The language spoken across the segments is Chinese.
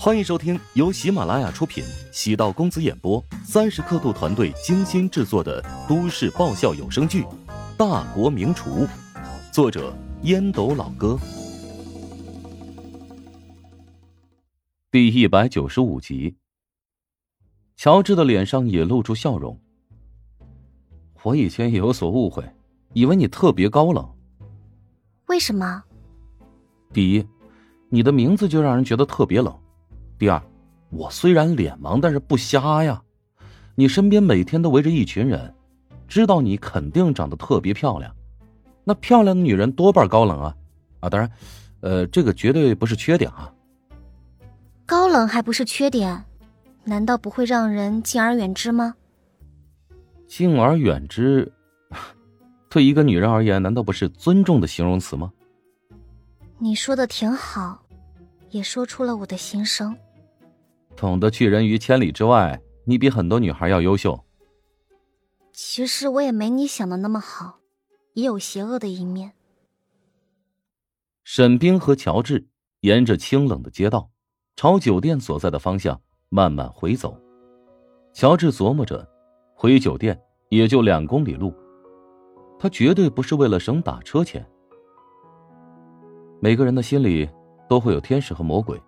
欢迎收听由喜马拉雅出品、喜道公子演播、三十刻度团队精心制作的都市爆笑有声剧《大国名厨》，作者烟斗老哥，第一百九十五集。乔治的脸上也露出笑容。我以前也有所误会，以为你特别高冷。为什么？第一，你的名字就让人觉得特别冷。第二，我虽然脸盲，但是不瞎呀。你身边每天都围着一群人，知道你肯定长得特别漂亮。那漂亮的女人多半高冷啊，啊，当然，呃，这个绝对不是缺点啊。高冷还不是缺点，难道不会让人敬而远之吗？敬而远之，对一个女人而言，难道不是尊重的形容词吗？你说的挺好，也说出了我的心声。懂得拒人于千里之外，你比很多女孩要优秀。其实我也没你想的那么好，也有邪恶的一面。沈冰和乔治沿着清冷的街道，朝酒店所在的方向慢慢回走。乔治琢磨着，回酒店也就两公里路，他绝对不是为了省打车钱。每个人的心里都会有天使和魔鬼，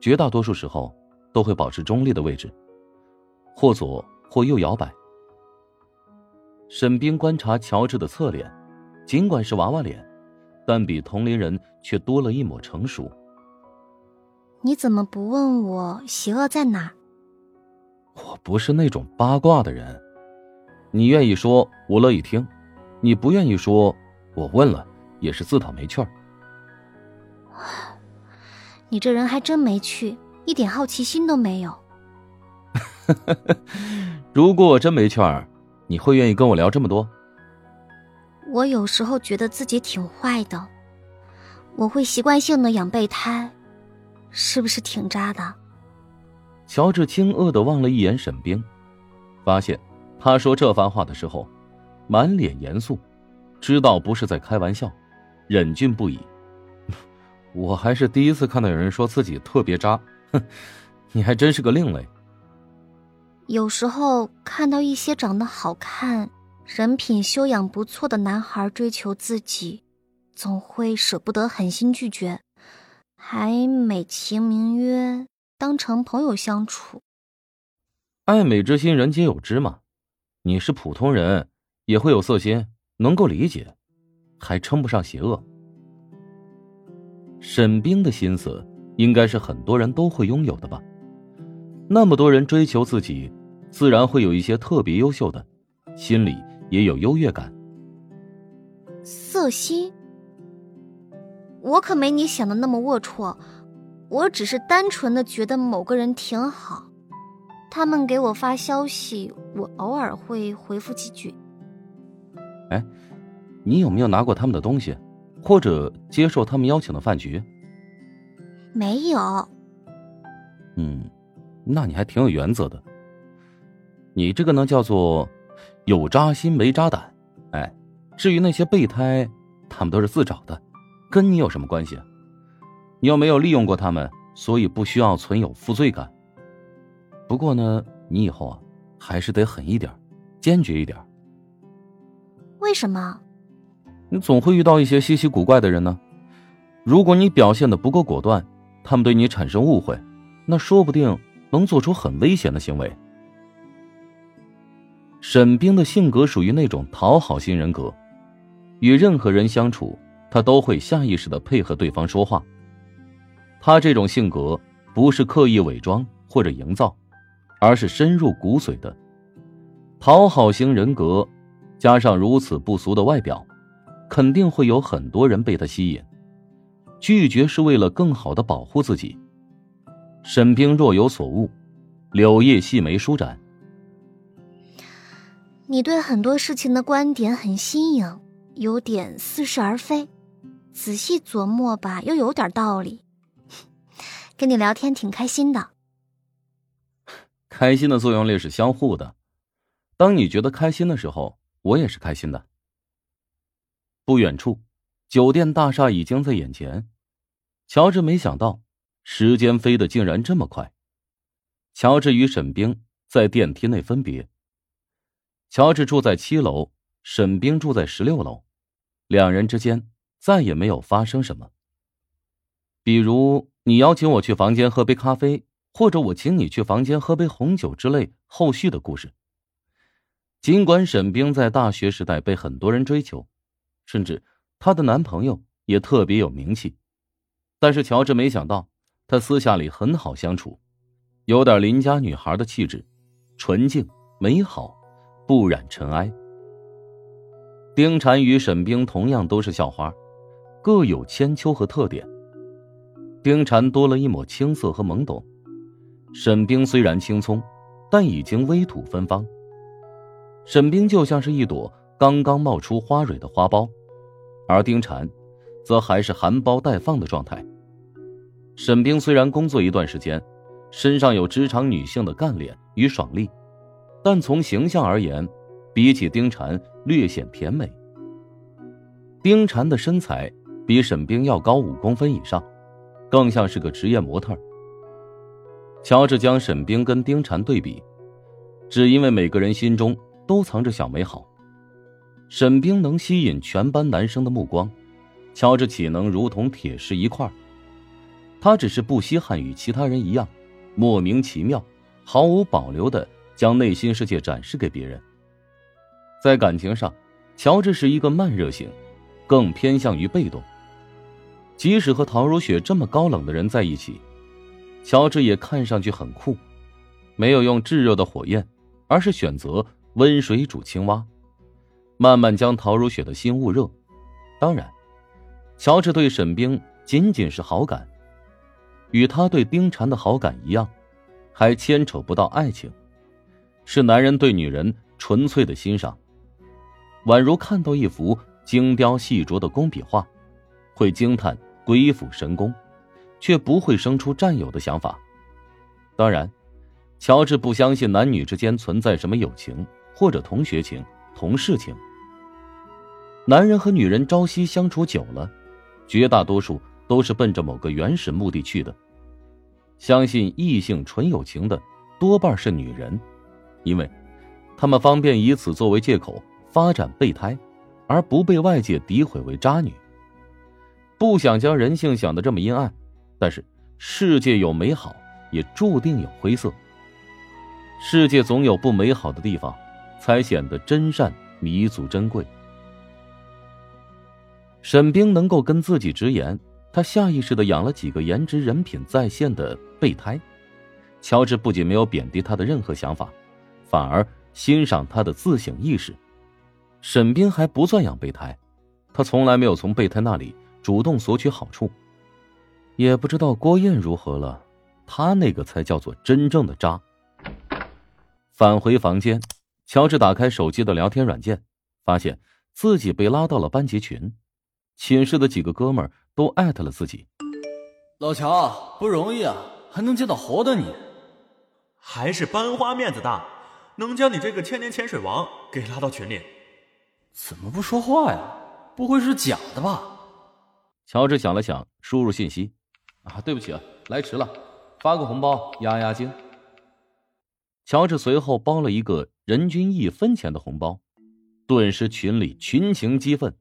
绝大多数时候。都会保持中立的位置，或左或右摇摆。沈冰观察乔治的侧脸，尽管是娃娃脸，但比同龄人却多了一抹成熟。你怎么不问我邪恶在哪？我不是那种八卦的人，你愿意说，我乐意听；你不愿意说，我问了也是自讨没趣儿。你这人还真没趣。一点好奇心都没有。如果我真没趣儿，你会愿意跟我聊这么多？我有时候觉得自己挺坏的，我会习惯性的养备胎，是不是挺渣的？乔治惊愕的望了一眼沈冰，发现他说这番话的时候，满脸严肃，知道不是在开玩笑，忍俊不已。我还是第一次看到有人说自己特别渣。哼，你还真是个另类。有时候看到一些长得好看、人品修养不错的男孩追求自己，总会舍不得狠心拒绝，还美其名曰当成朋友相处。爱美之心，人皆有之嘛。你是普通人，也会有色心，能够理解，还称不上邪恶。沈冰的心思。应该是很多人都会拥有的吧。那么多人追求自己，自然会有一些特别优秀的，心里也有优越感。色心，我可没你想的那么龌龊，我只是单纯的觉得某个人挺好，他们给我发消息，我偶尔会回复几句。哎，你有没有拿过他们的东西，或者接受他们邀请的饭局？没有。嗯，那你还挺有原则的。你这个呢，叫做有扎心没扎胆。哎，至于那些备胎，他们都是自找的，跟你有什么关系？你又没有利用过他们，所以不需要存有负罪感。不过呢，你以后啊，还是得狠一点，坚决一点。为什么？你总会遇到一些稀奇古怪的人呢。如果你表现的不够果断。他们对你产生误会，那说不定能做出很危险的行为。沈冰的性格属于那种讨好型人格，与任何人相处，他都会下意识的配合对方说话。他这种性格不是刻意伪装或者营造，而是深入骨髓的。讨好型人格，加上如此不俗的外表，肯定会有很多人被他吸引。拒绝是为了更好的保护自己。沈冰若有所悟，柳叶细眉舒展。你对很多事情的观点很新颖，有点似是而非。仔细琢磨吧，又有点道理。跟你聊天挺开心的。开心的作用力是相互的。当你觉得开心的时候，我也是开心的。不远处。酒店大厦已经在眼前，乔治没想到，时间飞得竟然这么快。乔治与沈冰在电梯内分别。乔治住在七楼，沈冰住在十六楼，两人之间再也没有发生什么。比如你邀请我去房间喝杯咖啡，或者我请你去房间喝杯红酒之类后续的故事。尽管沈冰在大学时代被很多人追求，甚至她的男朋友也特别有名气，但是乔治没想到，她私下里很好相处，有点邻家女孩的气质，纯净美好。不染尘埃。丁婵与沈冰同样都是校花，各有千秋和特点。丁婵多了一抹青涩和懵懂，沈冰虽然青葱，但已经微土芬芳。沈冰就像是一朵刚刚冒出花蕊的花苞，而丁婵，则还是含苞待放的状态。沈冰虽然工作一段时间，身上有职场女性的干练与爽利。但从形象而言，比起丁婵略显甜美。丁婵的身材比沈冰要高五公分以上，更像是个职业模特。乔治将沈冰跟丁婵对比，只因为每个人心中都藏着小美好。沈冰能吸引全班男生的目光，乔治岂能如同铁石一块？他只是不稀罕与其他人一样，莫名其妙、毫无保留的。将内心世界展示给别人。在感情上，乔治是一个慢热型，更偏向于被动。即使和陶如雪这么高冷的人在一起，乔治也看上去很酷，没有用炙热的火焰，而是选择温水煮青蛙，慢慢将陶如雪的心焐热。当然，乔治对沈冰仅仅是好感，与他对丁婵的好感一样，还牵扯不到爱情。是男人对女人纯粹的欣赏，宛如看到一幅精雕细琢的工笔画，会惊叹鬼斧神工，却不会生出占有的想法。当然，乔治不相信男女之间存在什么友情或者同学情、同事情。男人和女人朝夕相处久了，绝大多数都是奔着某个原始目的去的。相信异性纯友情的，多半是女人。因为，他们方便以此作为借口发展备胎，而不被外界诋毁为渣女。不想将人性想得这么阴暗，但是世界有美好，也注定有灰色。世界总有不美好的地方，才显得真善弥足珍贵。沈冰能够跟自己直言，他下意识的养了几个颜值人品在线的备胎。乔治不仅没有贬低他的任何想法。反而欣赏他的自省意识。沈冰还不算养备胎，他从来没有从备胎那里主动索取好处。也不知道郭燕如何了，他那个才叫做真正的渣。返回房间，乔治打开手机的聊天软件，发现自己被拉到了班级群，寝室的几个哥们儿都艾特了自己。老乔不容易啊，还能见到活的你，还是班花面子大。能将你这个千年潜水王给拉到群里？怎么不说话呀？不会是假的吧？乔治想了想，输入信息：“啊，对不起啊，来迟了，发个红包压压惊。”乔治随后包了一个人均一分钱的红包，顿时群里群情激愤。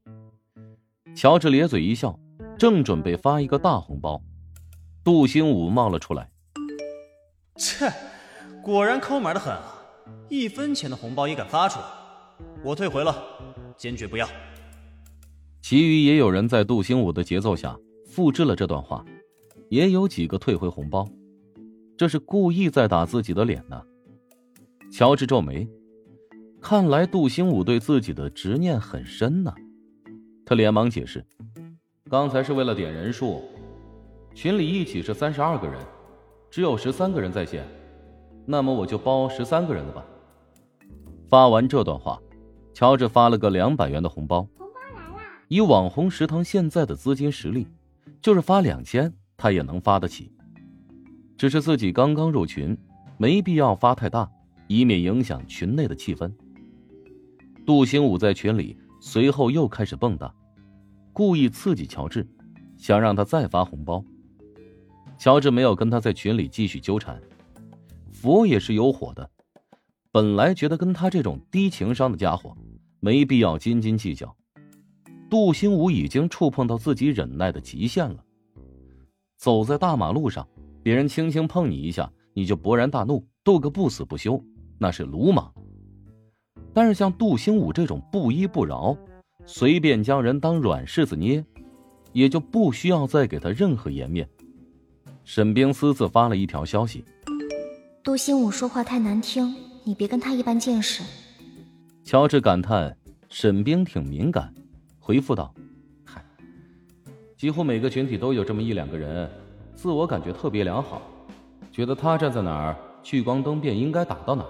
乔治咧嘴一笑，正准备发一个大红包，杜兴武冒了出来：“切，果然抠门的很啊！”一分钱的红包也敢发出来，我退回了，坚决不要。其余也有人在杜兴武的节奏下复制了这段话，也有几个退回红包，这是故意在打自己的脸呢。乔治皱眉，看来杜兴武对自己的执念很深呢。他连忙解释，刚才是为了点人数，群里一起是三十二个人，只有十三个人在线。那么我就包十三个人的吧。发完这段话，乔治发了个两百元的红包。红包来了！以网红食堂现在的资金实力，就是发两千他也能发得起。只是自己刚刚入群，没必要发太大，以免影响群内的气氛。杜兴武在群里随后又开始蹦跶，故意刺激乔治，想让他再发红包。乔治没有跟他在群里继续纠缠。佛也是有火的，本来觉得跟他这种低情商的家伙没必要斤斤计较。杜兴武已经触碰到自己忍耐的极限了。走在大马路上，别人轻轻碰你一下，你就勃然大怒，斗个不死不休，那是鲁莽。但是像杜兴武这种不依不饶，随便将人当软柿子捏，也就不需要再给他任何颜面。沈冰私自发了一条消息：“杜兴武说话太难听，你别跟他一般见识。”乔治感叹：“沈冰挺敏感。”回复道：“嗨，几乎每个群体都有这么一两个人，自我感觉特别良好，觉得他站在哪儿，聚光灯便应该打到哪儿。”